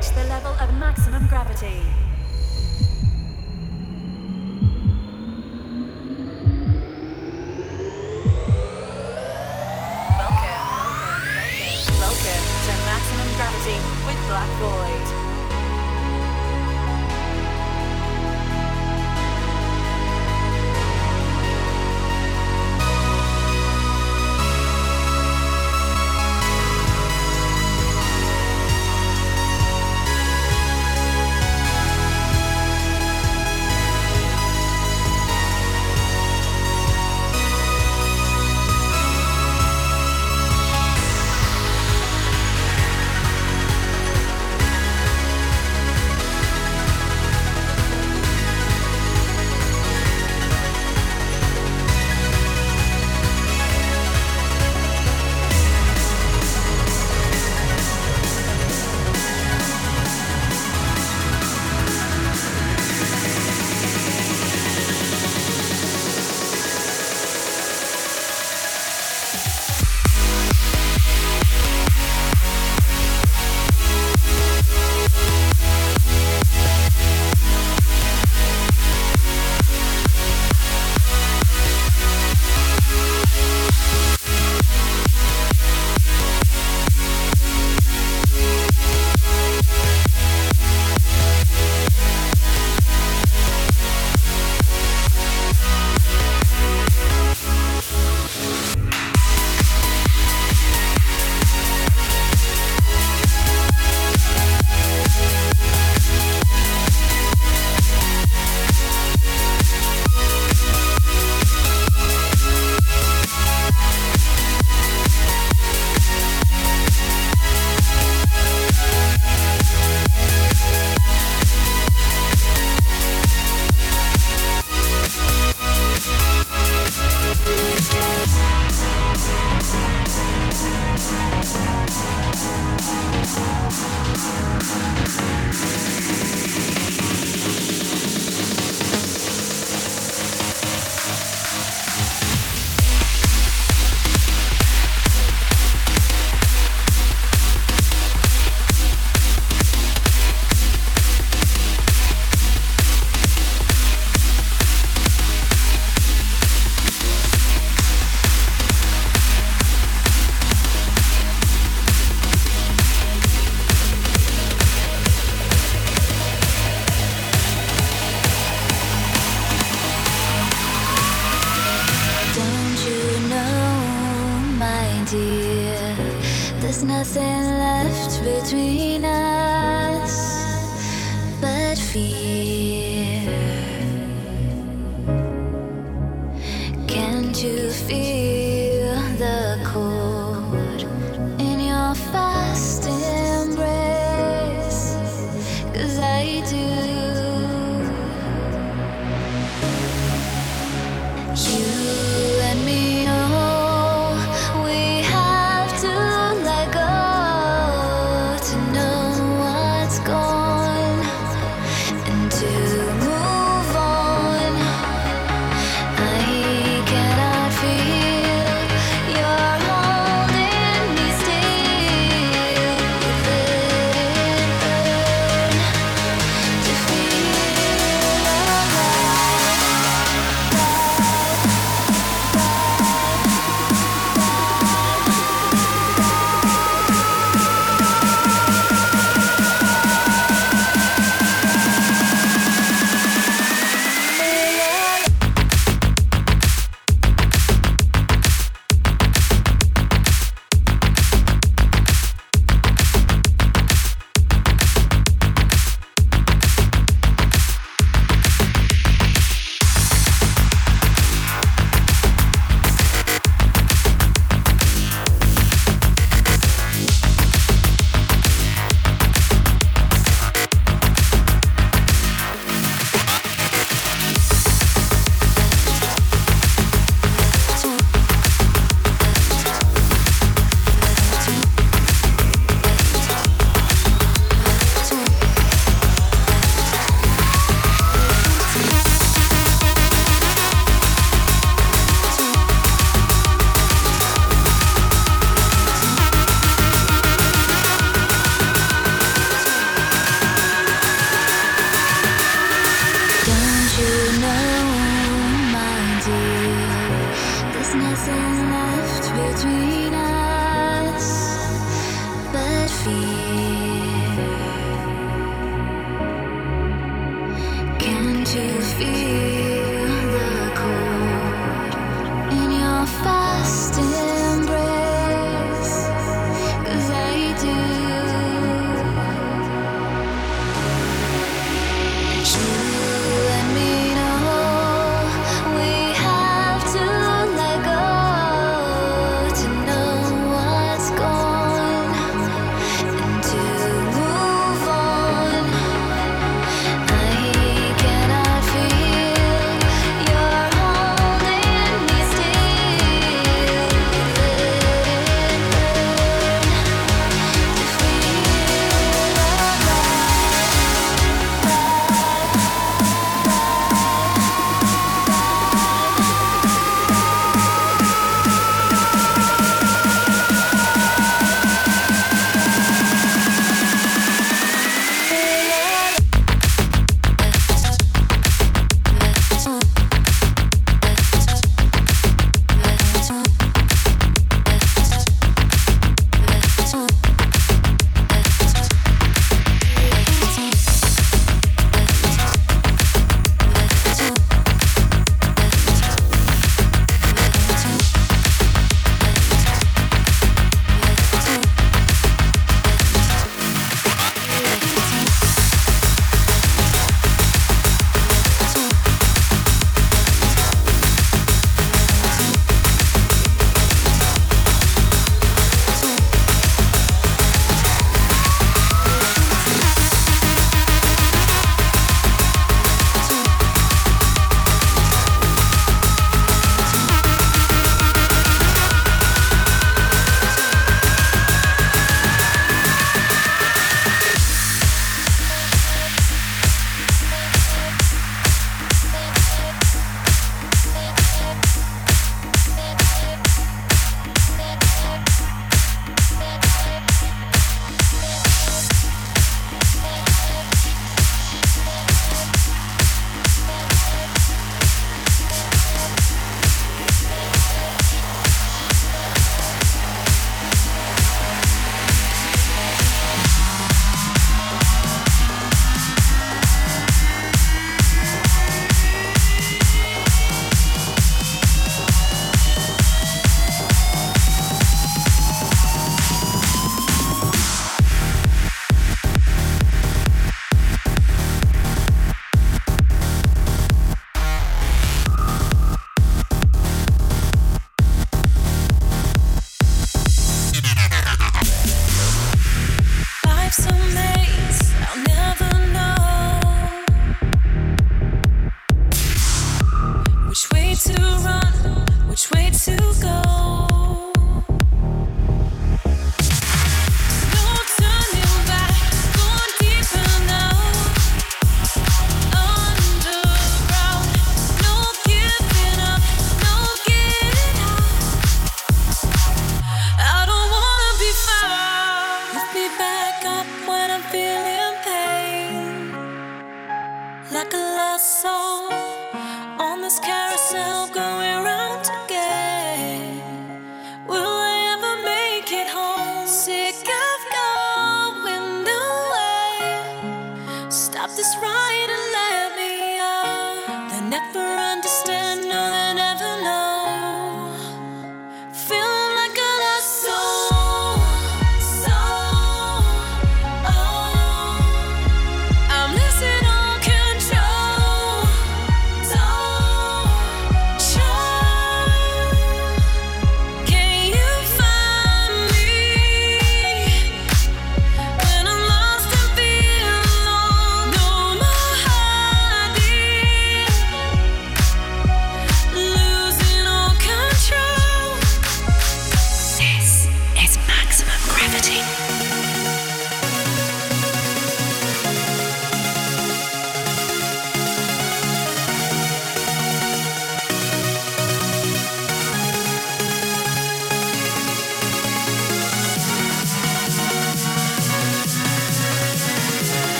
reached the level of maximum gravity. Welcome, welcome to maximum gravity with Black Void.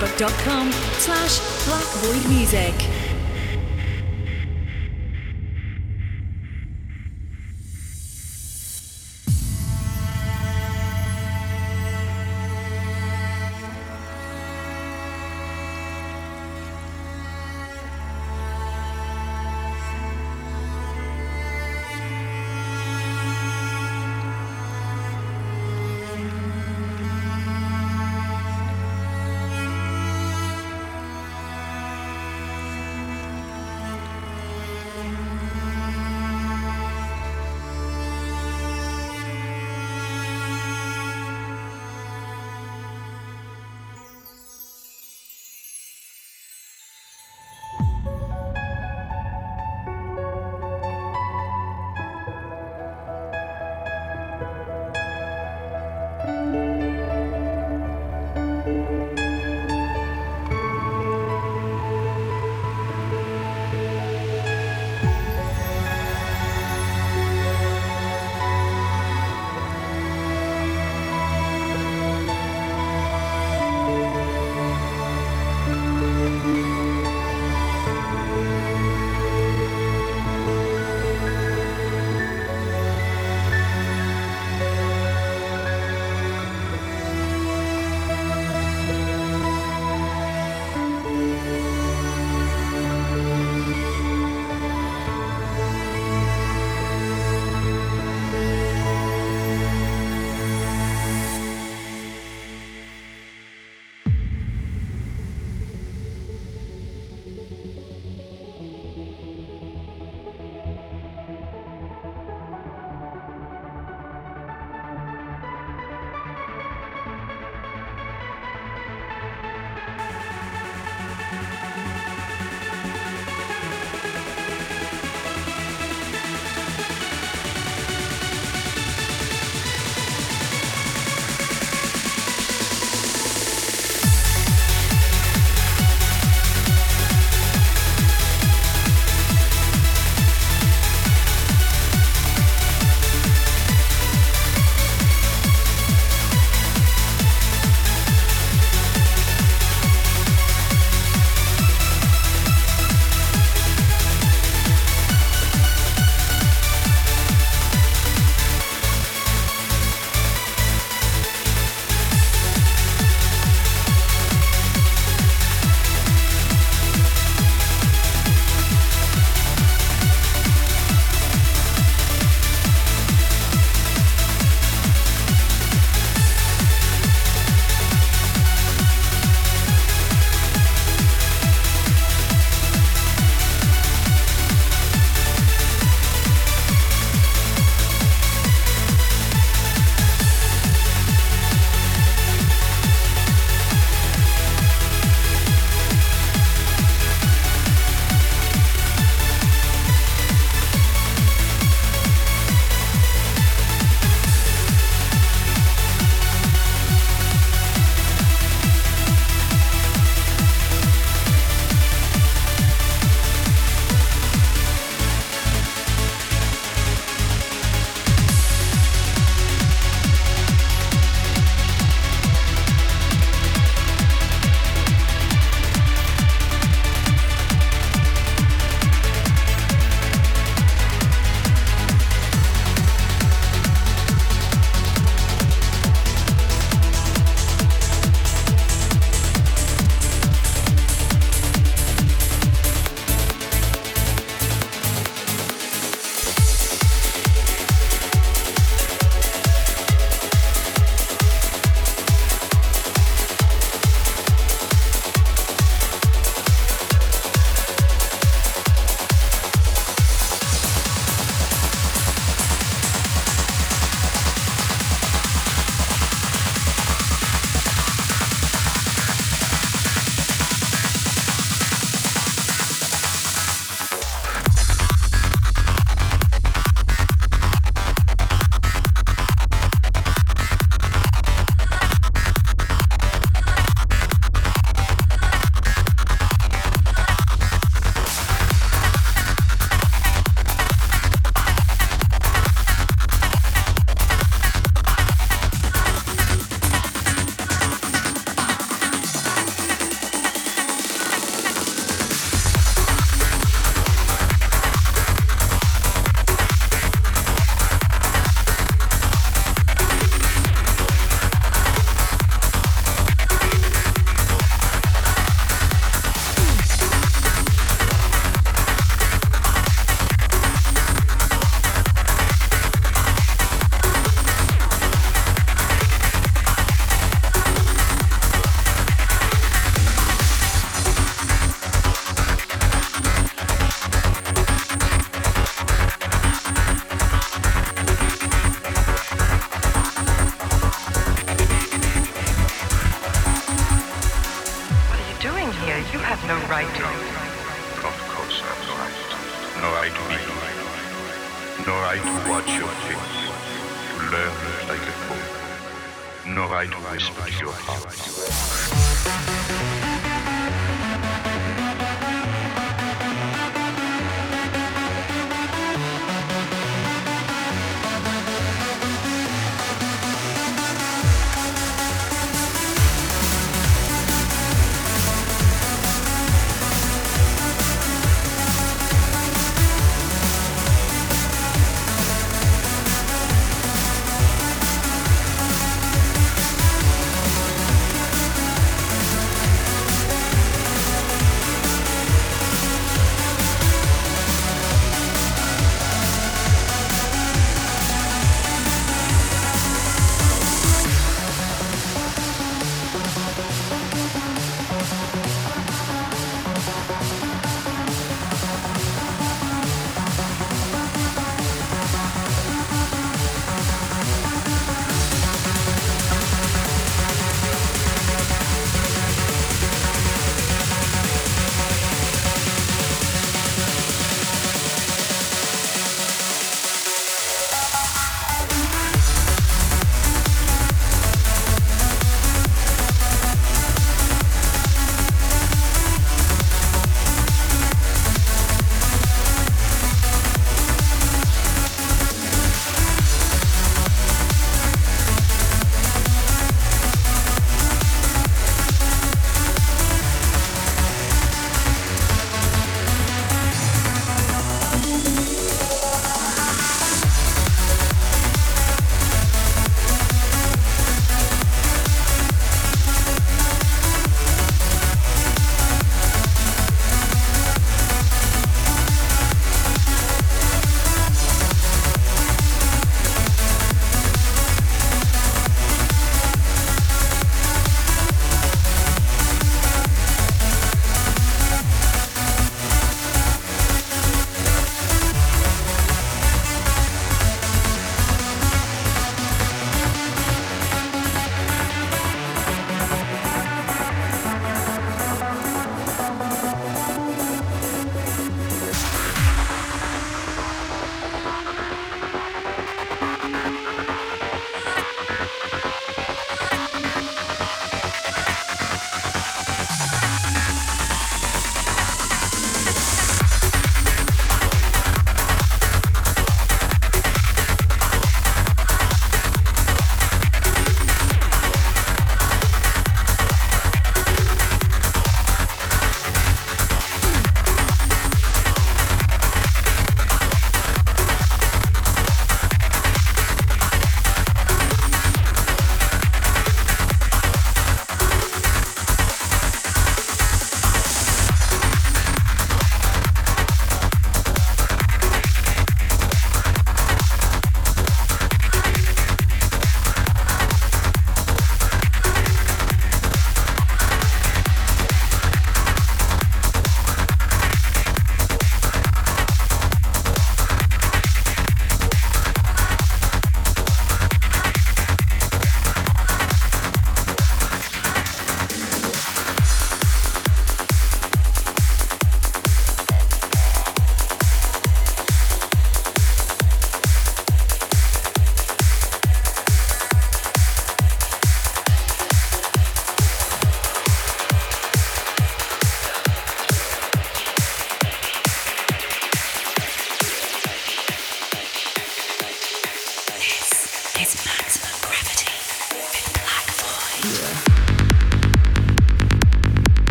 facebook.com slash blackvoidmusic.